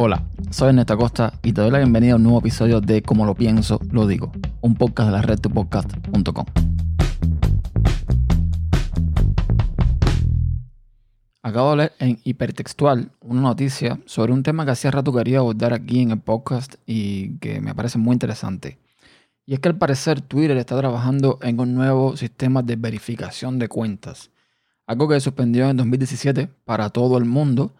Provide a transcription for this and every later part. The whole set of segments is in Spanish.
Hola, soy Ernesto Acosta y te doy la bienvenida a un nuevo episodio de Como lo pienso, lo digo, un podcast de la red tupodcast.com. Acabo de leer en hipertextual una noticia sobre un tema que hacía rato quería abordar aquí en el podcast y que me parece muy interesante. Y es que al parecer Twitter está trabajando en un nuevo sistema de verificación de cuentas. Algo que suspendió en 2017 para todo el mundo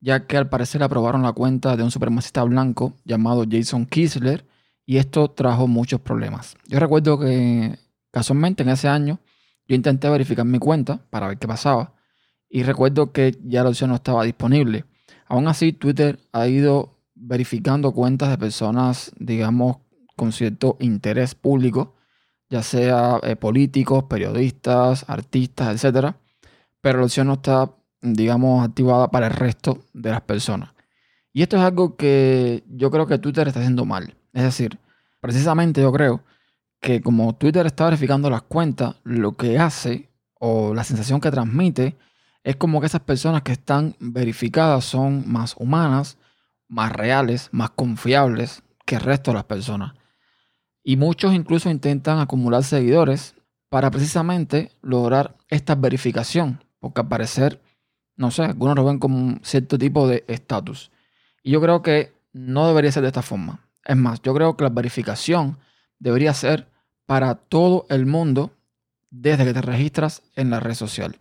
ya que al parecer aprobaron la cuenta de un supremacista blanco llamado Jason Kisler y esto trajo muchos problemas. Yo recuerdo que casualmente en ese año yo intenté verificar mi cuenta para ver qué pasaba y recuerdo que ya la opción no estaba disponible. Aún así, Twitter ha ido verificando cuentas de personas, digamos, con cierto interés público, ya sea eh, políticos, periodistas, artistas, etc. Pero la opción no está digamos, activada para el resto de las personas. Y esto es algo que yo creo que Twitter está haciendo mal. Es decir, precisamente yo creo que como Twitter está verificando las cuentas, lo que hace o la sensación que transmite es como que esas personas que están verificadas son más humanas, más reales, más confiables que el resto de las personas. Y muchos incluso intentan acumular seguidores para precisamente lograr esta verificación, porque al parecer no sé, algunos lo ven como un cierto tipo de estatus. Y yo creo que no debería ser de esta forma. Es más, yo creo que la verificación debería ser para todo el mundo desde que te registras en la red social.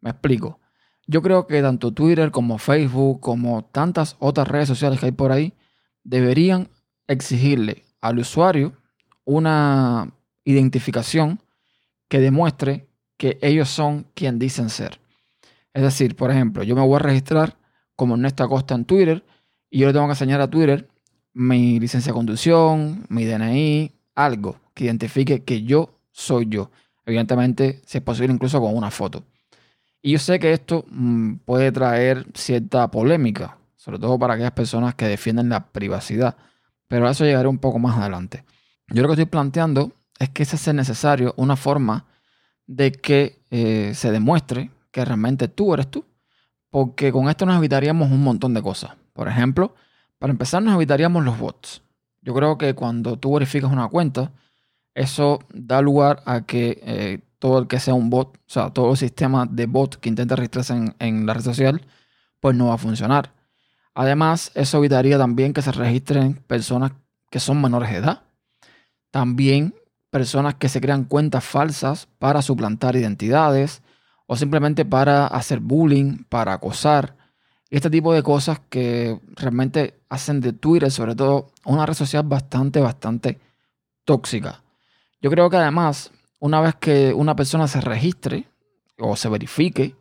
Me explico. Yo creo que tanto Twitter como Facebook, como tantas otras redes sociales que hay por ahí, deberían exigirle al usuario una identificación que demuestre que ellos son quien dicen ser. Es decir, por ejemplo, yo me voy a registrar como Ernesto Acosta en Twitter y yo le tengo que enseñar a Twitter mi licencia de conducción, mi DNI, algo que identifique que yo soy yo. Evidentemente, si es posible, incluso con una foto. Y yo sé que esto mm, puede traer cierta polémica, sobre todo para aquellas personas que defienden la privacidad, pero a eso llegaré un poco más adelante. Yo lo que estoy planteando es que se hace necesario una forma de que eh, se demuestre que realmente tú eres tú. Porque con esto nos evitaríamos un montón de cosas. Por ejemplo, para empezar nos evitaríamos los bots. Yo creo que cuando tú verificas una cuenta, eso da lugar a que eh, todo el que sea un bot, o sea, todo el sistema de bot que intenta registrarse en, en la red social, pues no va a funcionar. Además, eso evitaría también que se registren personas que son menores de edad. También personas que se crean cuentas falsas para suplantar identidades o simplemente para hacer bullying, para acosar. Este tipo de cosas que realmente hacen de Twitter, sobre todo, una red social bastante, bastante tóxica. Yo creo que además, una vez que una persona se registre o se verifique,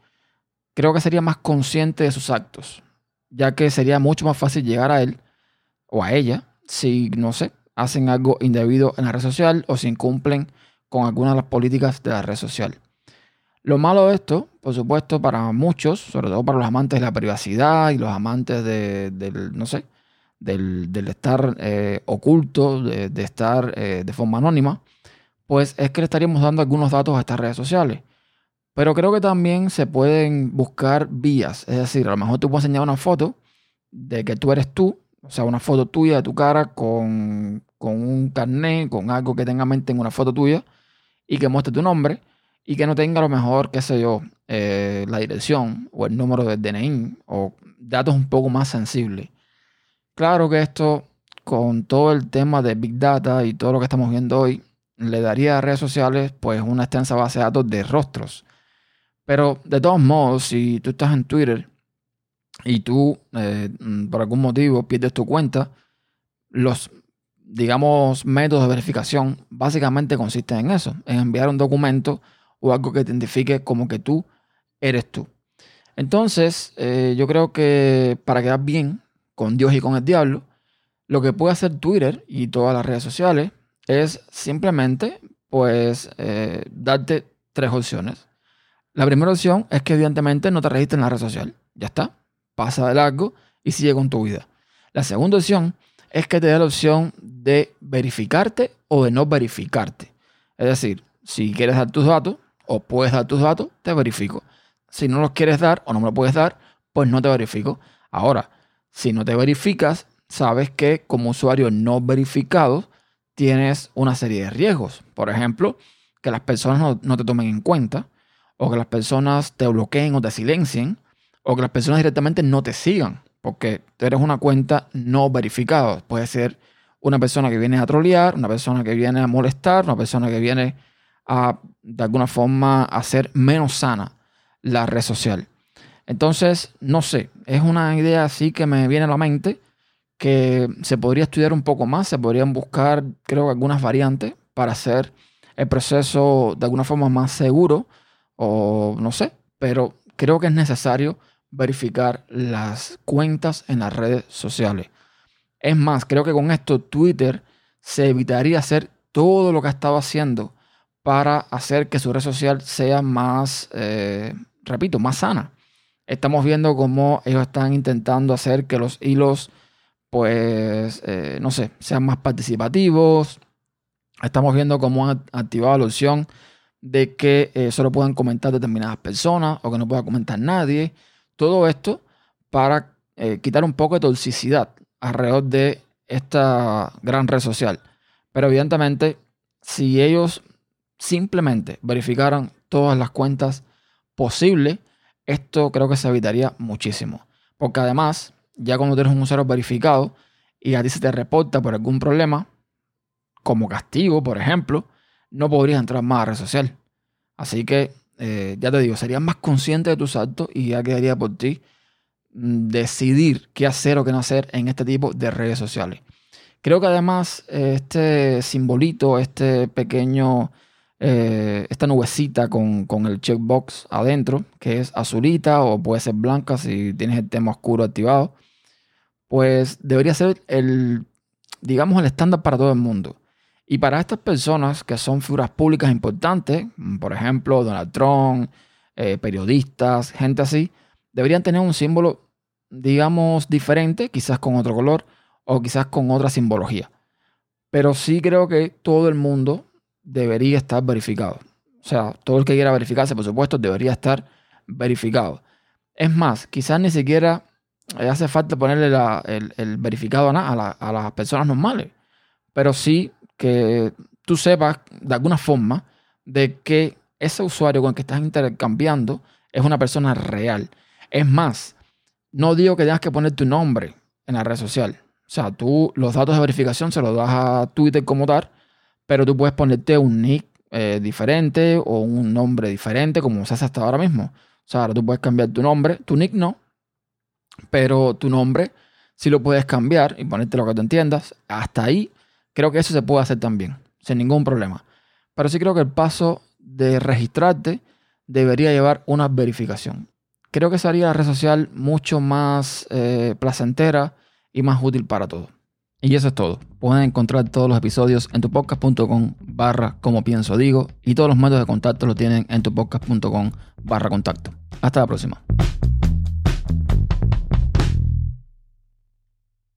creo que sería más consciente de sus actos, ya que sería mucho más fácil llegar a él o a ella si, no sé, hacen algo indebido en la red social o si incumplen con alguna de las políticas de la red social. Lo malo de esto, por supuesto, para muchos, sobre todo para los amantes de la privacidad y los amantes de, del, no sé, del, estar eh, oculto, de, estar eh, de forma anónima, pues es que le estaríamos dando algunos datos a estas redes sociales. Pero creo que también se pueden buscar vías. Es decir, a lo mejor tú puedes enseñar una foto de que tú eres tú, o sea, una foto tuya de tu cara con, con un carnet, con algo que tenga en mente en una foto tuya y que muestre tu nombre y que no tenga a lo mejor, qué sé yo, eh, la dirección o el número del DNI o datos un poco más sensibles. Claro que esto, con todo el tema de Big Data y todo lo que estamos viendo hoy, le daría a redes sociales pues una extensa base de datos de rostros. Pero de todos modos, si tú estás en Twitter y tú eh, por algún motivo pierdes tu cuenta, los digamos métodos de verificación básicamente consisten en eso, en enviar un documento o algo que te identifique como que tú eres tú. Entonces, eh, yo creo que para quedar bien con Dios y con el diablo, lo que puede hacer Twitter y todas las redes sociales es simplemente, pues, eh, darte tres opciones. La primera opción es que evidentemente no te registres en la red social. Ya está. Pasa de largo y sigue con tu vida. La segunda opción es que te dé la opción de verificarte o de no verificarte. Es decir, si quieres dar tus datos, o puedes dar tus datos, te verifico. Si no los quieres dar o no me lo puedes dar, pues no te verifico. Ahora, Si no te verificas, sabes que como usuario no verificado tienes una serie de riesgos. Por ejemplo, que las personas no, te tomen en cuenta, o que las personas te bloqueen o te silencien, o que las personas directamente no te sigan, porque eres una cuenta no verificada. Puede ser una persona que viene a trolear, una persona que viene a molestar, una persona que viene a, de alguna forma, hacer menos sana la red social. Entonces, no sé, es una idea así que me viene a la mente que se podría estudiar un poco más, se podrían buscar, creo, algunas variantes para hacer el proceso de alguna forma más seguro o no sé, pero creo que es necesario verificar las cuentas en las redes sociales. Es más, creo que con esto Twitter se evitaría hacer todo lo que ha estado haciendo para hacer que su red social sea más, eh, repito, más sana. Estamos viendo cómo ellos están intentando hacer que los hilos pues, eh, no sé, sean más participativos. Estamos viendo cómo han activado la opción de que eh, solo puedan comentar determinadas personas o que no pueda comentar nadie. Todo esto para quitar un poco de toxicidad alrededor de esta gran red social. Pero evidentemente, si ellos simplemente verificaran todas las cuentas posibles, esto creo que se evitaría muchísimo. Porque además, ya cuando tienes un usuario verificado y a ti se te reporta por algún problema, como castigo, por ejemplo, no podrías entrar más a red social. Así que, eh, ya te digo, serías más consciente de tus actos y ya quedaría por ti mm, decidir qué hacer o qué no hacer en este tipo de redes sociales. Creo que además este simbolito, este pequeño, eh, esta nubecita con, con, el checkbox adentro, que es azulita o puede ser blanca si tienes el tema oscuro activado, pues debería ser el, digamos, el estándar para todo el mundo. Y para estas personas que son figuras públicas importantes, por ejemplo, Donald Trump, eh, periodistas, gente así, deberían tener un símbolo, digamos, diferente, quizás con otro color o quizás con otra simbología. Pero sí creo que todo el mundo debería estar verificado. O sea, todo el que quiera verificarse, por supuesto, debería estar verificado. Es más, quizás ni siquiera hace falta ponerle el, verificado a, a, las personas normales, pero sí que tú sepas de alguna forma de que ese usuario con el que estás intercambiando es una persona real. Es más, no digo que tengas que poner tu nombre en la red social. O sea, tú los datos de verificación se los das a Twitter como tal, pero tú puedes ponerte un nick eh, diferente o un nombre diferente como se hace hasta ahora mismo. O sea, ahora tú puedes cambiar tu nombre, tu nick no, pero tu nombre si lo puedes cambiar y ponerte lo que tú entiendas. Hasta ahí creo que eso se puede hacer también, sin ningún problema. Pero sí creo que el paso de registrarte debería llevar una verificación. Creo que sería la red social mucho más eh, placentera y más útil para todos. Y eso es todo. Pueden encontrar todos los episodios en tupodcast.com barra como pienso digo y todos los métodos de contacto lo tienen en tupodcast.com barra contacto. Hasta la próxima.